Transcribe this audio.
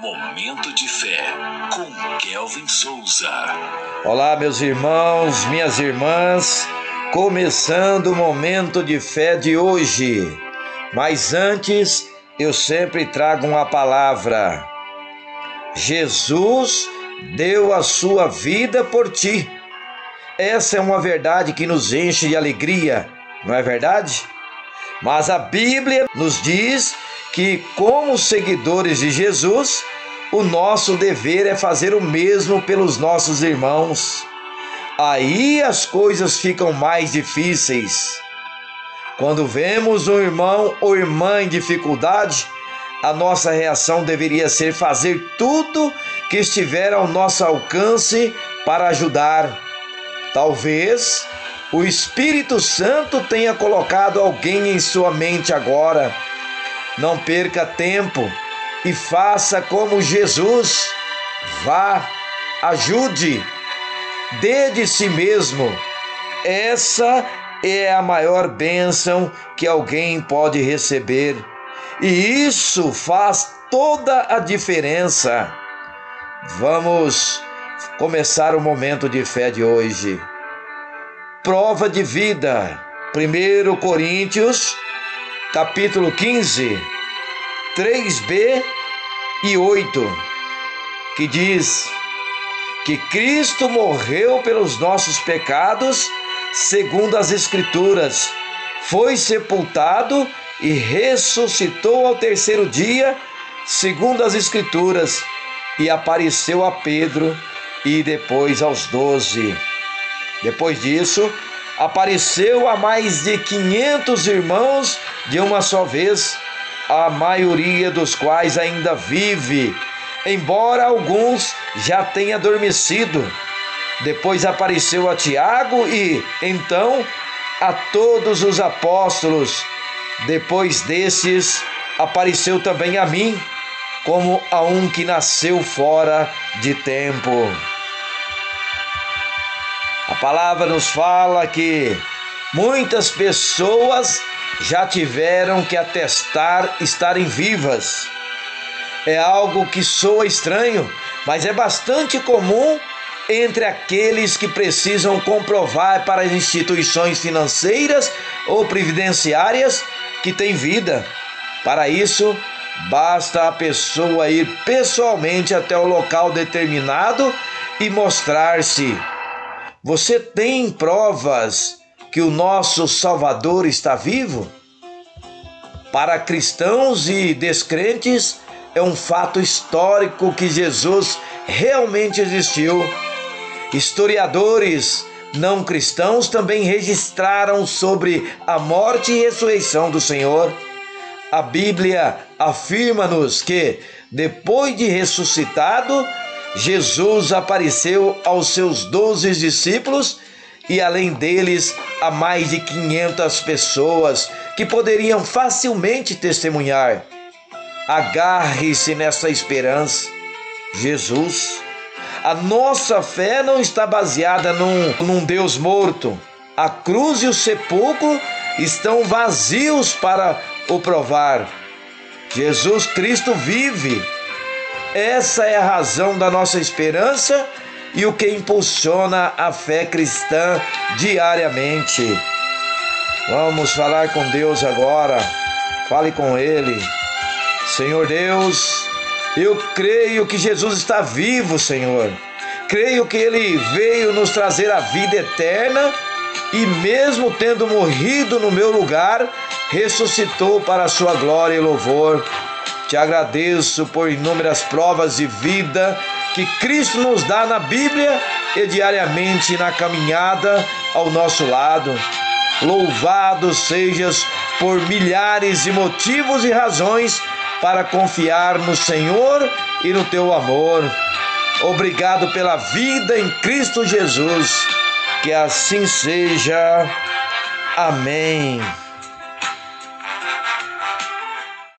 Momento de Fé, com Kelvin Souza. Olá, meus irmãos, minhas irmãs, começando o Momento de Fé de hoje. Mas antes, eu sempre trago uma palavra. Jesus deu a sua vida por ti. Essa é uma verdade que nos enche de alegria, não é verdade? Mas a Bíblia nos diz que, como seguidores de Jesus, o nosso dever é fazer o mesmo pelos nossos irmãos. Aí as coisas ficam mais difíceis. Quando vemos um irmão ou irmã em dificuldade, a nossa reação deveria ser fazer tudo que estiver ao nosso alcance para ajudar. Talvez o Espírito Santo tenha colocado alguém em sua mente agora não perca tempo e faça como Jesus. Vá, ajude, dê de si mesmo. Essa é a maior bênção que alguém pode receber. E isso faz toda a diferença. Vamos começar o momento de fé de hoje. Prova de vida. 1 Coríntios capítulo 15, 3b e 8, que diz que Cristo morreu pelos nossos pecados, segundo as Escrituras, foi sepultado e ressuscitou ao terceiro dia, segundo as Escrituras, e apareceu a Pedro e depois aos doze. Depois disso, apareceu a mais de 500 irmãos de uma só vez, a maioria dos quais ainda vive, embora alguns já tenham adormecido. Depois apareceu a Tiago e, então, a todos os apóstolos. Depois desses, apareceu também a mim, como a um que nasceu fora de tempo. A palavra nos fala que muitas pessoas já tiveram que atestar estarem vivas. É algo que soa estranho, mas é bastante comum entre aqueles que precisam comprovar para as instituições financeiras ou previdenciárias que têm vida. Para isso, basta a pessoa ir pessoalmente até o local determinado e mostrar-se você tem provas que o nosso Salvador está vivo? Para cristãos e descrentes, é um fato histórico que Jesus realmente existiu. Historiadores não cristãos também registraram sobre a morte e ressurreição do Senhor. A Bíblia afirma-nos que, depois de ressuscitado, Jesus apareceu aos seus doze discípulos e, além deles, a mais de 500 pessoas que poderiam facilmente testemunhar. Agarre-se nessa esperança. Jesus. A nossa fé não está baseada num, num Deus morto. A cruz e o sepulcro estão vazios para o provar. Jesus Cristo vive essa é a razão da nossa esperança e o que impulsiona a fé cristã diariamente. Vamos falar com Deus agora. Fale com Ele. Senhor Deus, eu creio que Jesus está vivo, Senhor. Creio que Ele veio nos trazer a vida eterna e, mesmo tendo morrido no meu lugar, ressuscitou para a Sua glória e louvor. Te agradeço por inúmeras provas de vida que Cristo nos dá na Bíblia e diariamente na caminhada ao nosso lado. Louvado sejas por milhares de motivos e razões para confiar no Senhor e no teu amor. Obrigado pela vida em Cristo Jesus. Que assim seja. Amém.